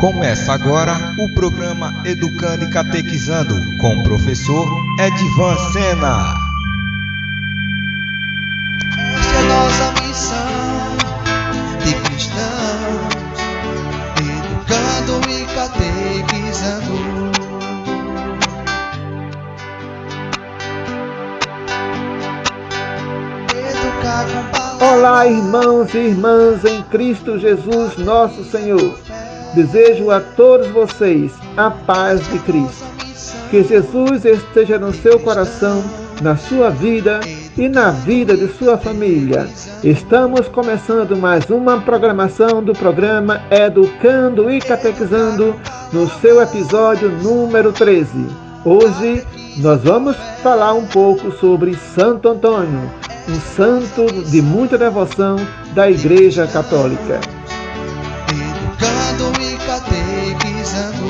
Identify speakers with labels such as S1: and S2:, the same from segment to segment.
S1: Começa agora o programa Educando e Catequizando com o professor Edvan Sena.
S2: Irmãos e irmãs em Cristo Jesus, nosso Senhor. Desejo a todos vocês a paz de Cristo. Que Jesus esteja no seu coração, na sua vida e na vida de sua família. Estamos começando mais uma programação do programa Educando e Catequizando, no seu episódio número 13. Hoje nós vamos falar um pouco sobre Santo Antônio, um santo de muita devoção da Igreja Católica.
S3: Educando e catequizando.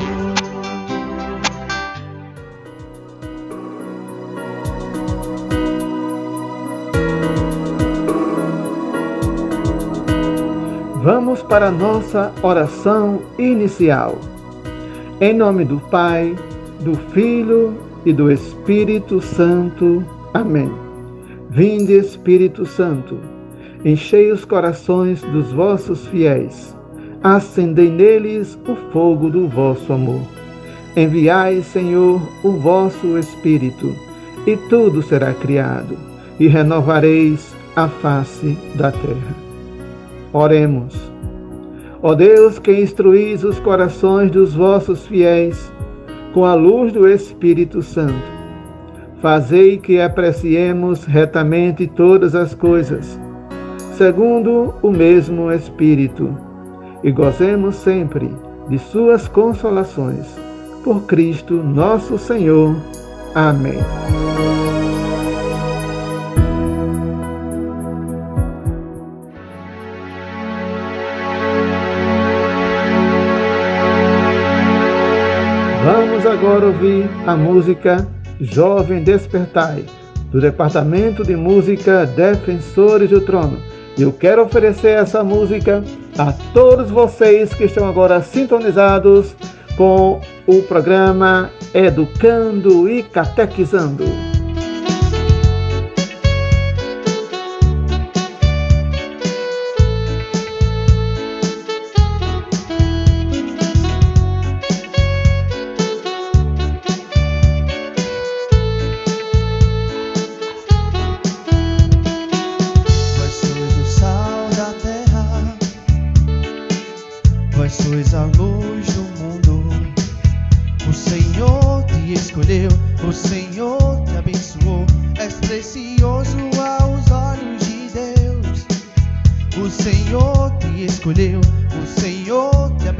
S2: Vamos para a nossa oração inicial. Em nome do Pai, do Filho e do Espírito Santo. Amém. Vinde, Espírito Santo, enchei os corações dos vossos fiéis, acendei neles o fogo do vosso amor. Enviai, Senhor, o vosso Espírito, e tudo será criado, e renovareis a face da terra. Oremos. Ó Deus, que instruís os corações dos vossos fiéis com a luz do Espírito Santo, fazei que apreciemos retamente todas as coisas, segundo o mesmo Espírito, e gozemos sempre de suas consolações. Por Cristo nosso Senhor. Amém. Agora ouvir a música Jovem Despertai, do Departamento de Música Defensores do Trono. Eu quero oferecer essa música a todos vocês que estão agora sintonizados com o programa Educando e Catequizando.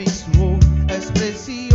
S3: Senhor te abençoou.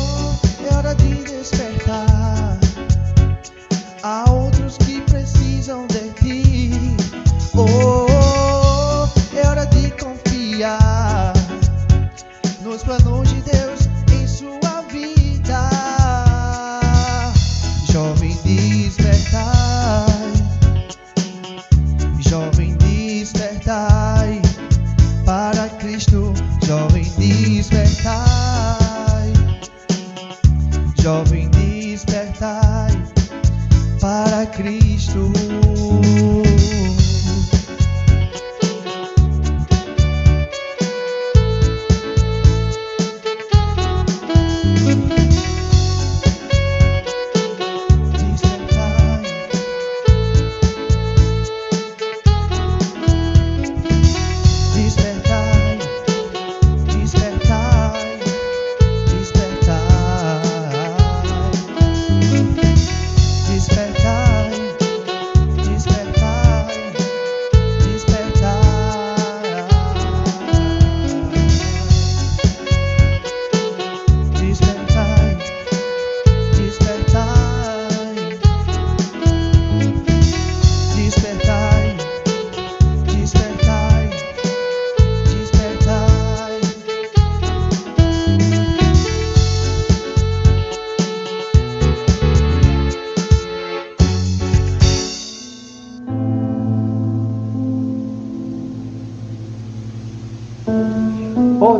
S3: Hora de despertar.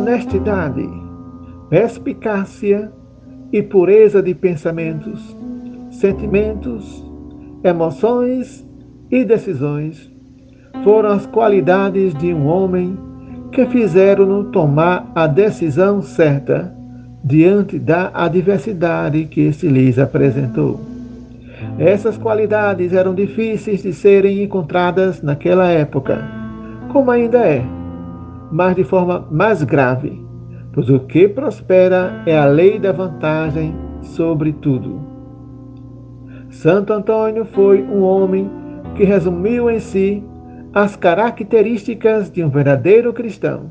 S2: Honestidade, perspicácia e pureza de pensamentos, sentimentos, emoções e decisões foram as qualidades de um homem que fizeram-no tomar a decisão certa diante da adversidade que se lhes apresentou. Essas qualidades eram difíceis de serem encontradas naquela época, como ainda é mas de forma mais grave, pois o que prospera é a lei da vantagem sobre tudo. Santo Antônio foi um homem que resumiu em si as características de um verdadeiro cristão,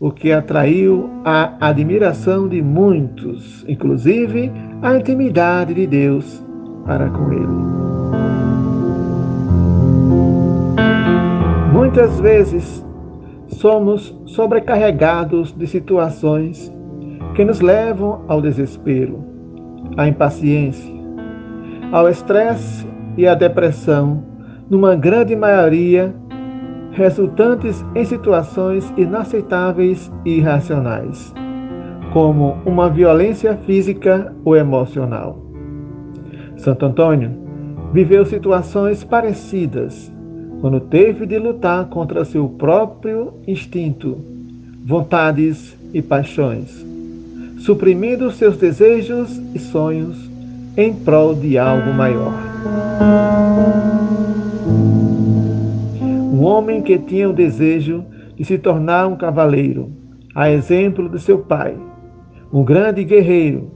S2: o que atraiu a admiração de muitos, inclusive a intimidade de Deus para com ele. Muitas vezes somos sobrecarregados de situações que nos levam ao desespero, à impaciência, ao estresse e à depressão, numa grande maioria resultantes em situações inaceitáveis e irracionais, como uma violência física ou emocional. Santo Antônio viveu situações parecidas quando teve de lutar contra seu próprio instinto, vontades e paixões, suprimindo seus desejos e sonhos em prol de algo maior. Um homem que tinha o desejo de se tornar um cavaleiro, a exemplo de seu pai, um grande guerreiro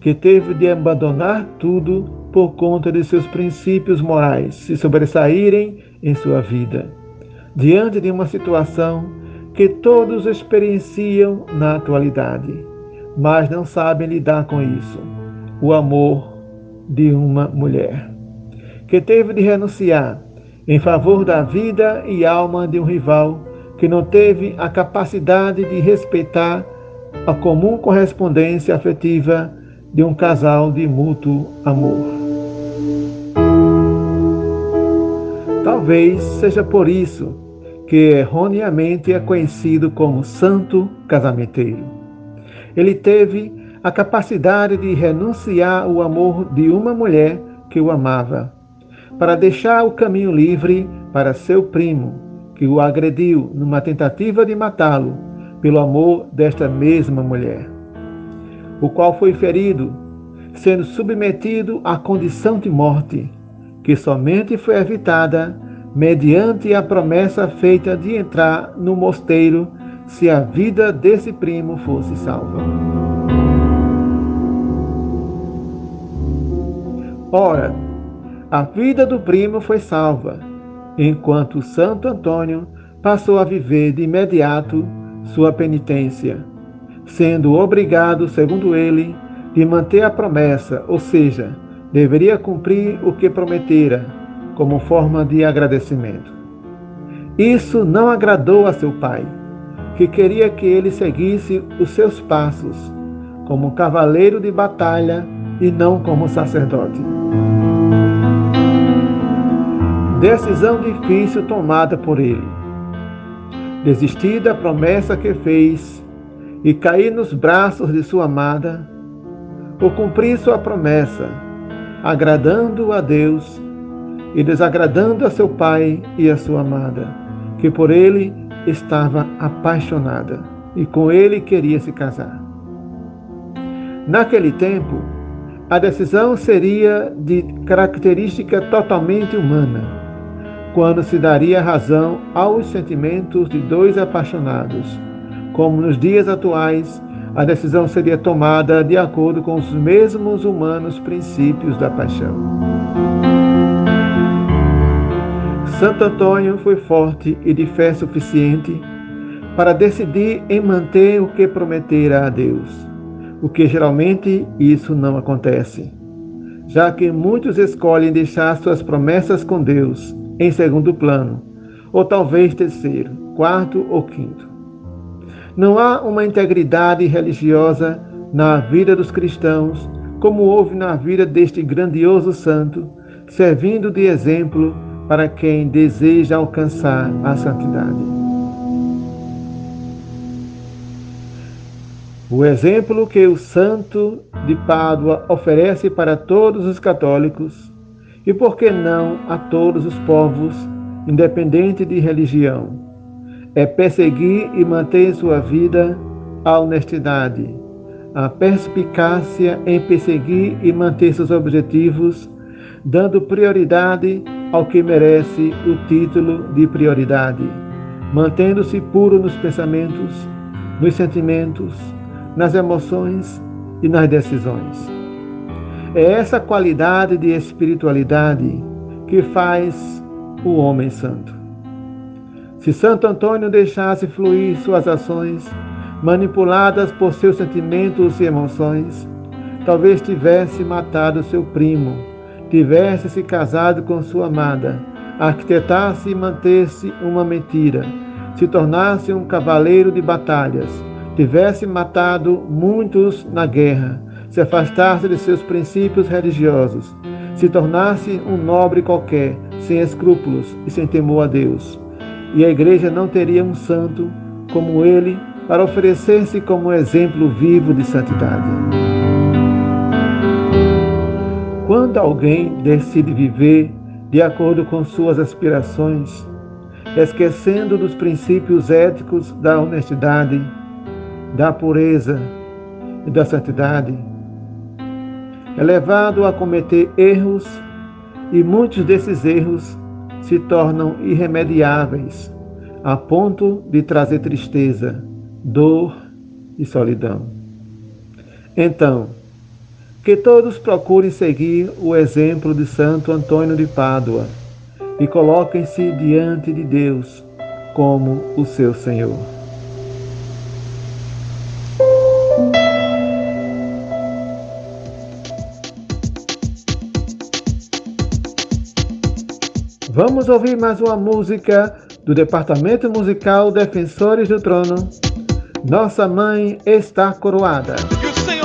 S2: que teve de abandonar tudo por conta de seus princípios morais se sobressaírem em sua vida, diante de uma situação que todos experienciam na atualidade, mas não sabem lidar com isso: o amor de uma mulher, que teve de renunciar em favor da vida e alma de um rival que não teve a capacidade de respeitar a comum correspondência afetiva de um casal de mútuo amor. Talvez seja por isso que erroneamente é conhecido como Santo Casamenteiro. Ele teve a capacidade de renunciar o amor de uma mulher que o amava, para deixar o caminho livre para seu primo, que o agrediu numa tentativa de matá-lo pelo amor desta mesma mulher. o qual foi ferido, sendo submetido à condição de morte, que somente foi evitada mediante a promessa feita de entrar no mosteiro se a vida desse primo fosse salva. Ora, a vida do primo foi salva, enquanto Santo Antônio passou a viver de imediato sua penitência, sendo obrigado, segundo ele, de manter a promessa, ou seja, deveria cumprir o que prometera, como forma de agradecimento. Isso não agradou a seu pai, que queria que ele seguisse os seus passos, como cavaleiro de batalha e não como sacerdote. Decisão difícil tomada por ele. Desistir da promessa que fez e cair nos braços de sua amada, ou cumprir sua promessa, agradando a Deus e desagradando a seu pai e a sua amada, que por ele estava apaixonada e com ele queria se casar. Naquele tempo, a decisão seria de característica totalmente humana, quando se daria razão aos sentimentos de dois apaixonados. Como nos dias atuais, a decisão seria tomada de acordo com os mesmos humanos princípios da paixão. Santo Antônio foi forte e de fé suficiente para decidir em manter o que prometera a Deus, o que geralmente isso não acontece, já que muitos escolhem deixar suas promessas com Deus em segundo plano, ou talvez terceiro, quarto ou quinto. Não há uma integridade religiosa na vida dos cristãos como houve na vida deste grandioso santo, servindo de exemplo para quem deseja alcançar a santidade. O exemplo que o santo de Pádua oferece para todos os católicos e, por que não, a todos os povos, independente de religião, é perseguir e manter em sua vida a honestidade, a perspicácia em perseguir e manter seus objetivos, dando prioridade ao que merece o título de prioridade, mantendo-se puro nos pensamentos, nos sentimentos, nas emoções e nas decisões. É essa qualidade de espiritualidade que faz o homem santo. Se Santo Antônio deixasse fluir suas ações, manipuladas por seus sentimentos e emoções, talvez tivesse matado seu primo tivesse se casado com sua amada, arquitetasse e mantesse uma mentira, se tornasse um cavaleiro de batalhas, tivesse matado muitos na guerra, se afastasse de seus princípios religiosos, se tornasse um nobre qualquer, sem escrúpulos e sem temor a Deus. E a igreja não teria um santo como ele para oferecer-se como exemplo vivo de santidade. Quando alguém decide viver de acordo com suas aspirações, esquecendo dos princípios éticos da honestidade, da pureza e da santidade, é levado a cometer erros e muitos desses erros se tornam irremediáveis, a ponto de trazer tristeza, dor e solidão. Então, que todos procurem seguir o exemplo de Santo Antônio de Pádua e coloquem-se diante de Deus como o seu Senhor. Vamos ouvir mais uma música do Departamento Musical Defensores do Trono. Nossa Mãe está coroada.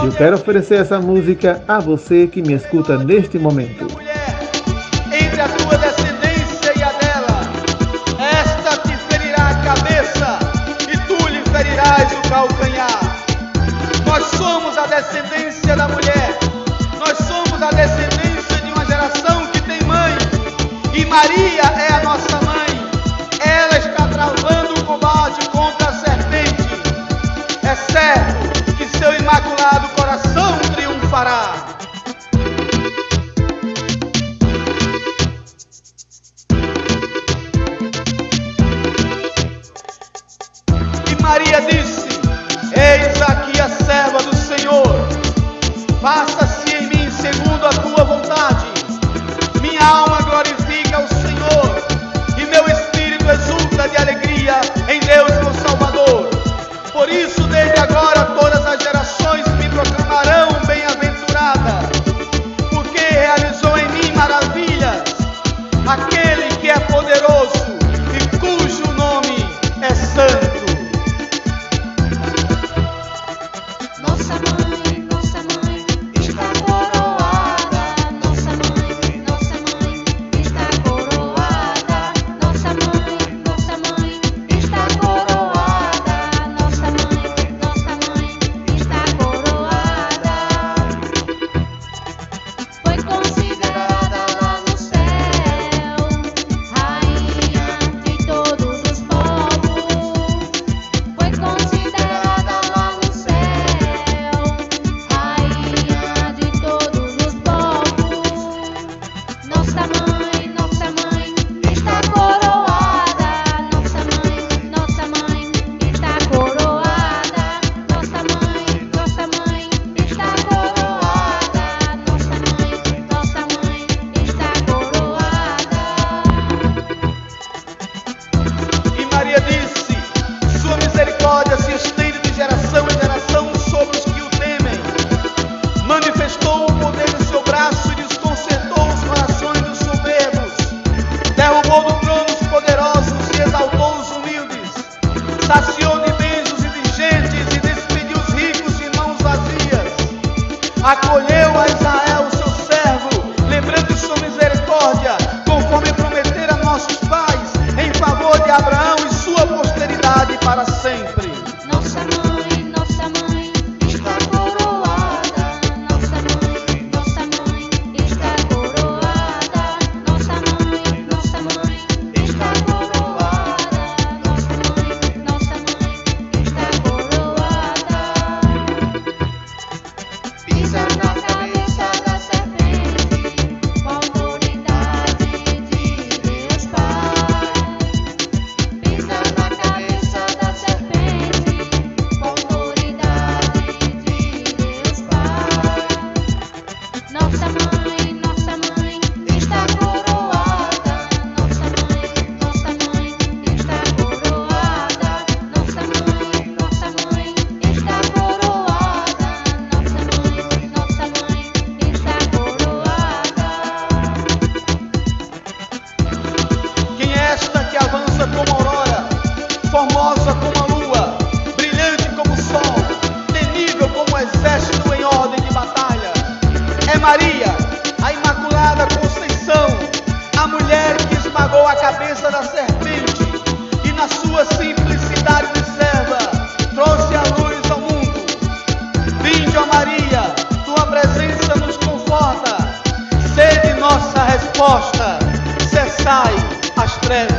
S2: Eu quero oferecer essa música a você que me escuta neste momento.
S4: Mulher, entre a tua descendência e a dela, esta te ferirá a cabeça e tu lhe ferirás o calcanhar. Nós somos a descendência Maria é a nossa mãe. Ela está travando o combate contra a serpente. É certo seu imaculado coração. parar. E Maria disse: Eis aqui a serva do Senhor, faça-se em mim segundo a tua vontade. Minha alma glorifica o Senhor, e meu espírito exulta de alegria em Deus, meu Salvador. Por isso, desde agora, todas as gerações me proclamarão bem-aventurada, porque realizou em mim maravilhas, aquele Acolheu a Maria, a Imaculada Conceição, a mulher que esmagou a cabeça da serpente e, na sua simplicidade de serva, trouxe a luz ao mundo. Vinde, ó Maria, tua presença nos conforta, sede nossa resposta, cessai as trevas.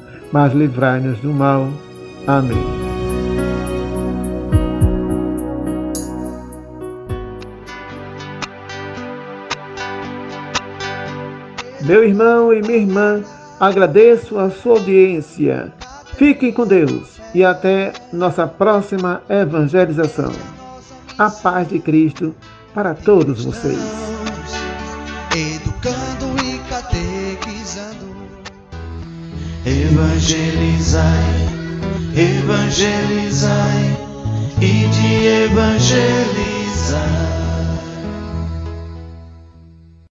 S2: mas livrai-nos do mal. Amém. Meu irmão e minha irmã, agradeço a sua audiência. Fiquem com Deus e até nossa próxima evangelização. A paz de Cristo para todos vocês.
S3: Evangelizai, evangelizai e de evangelizar.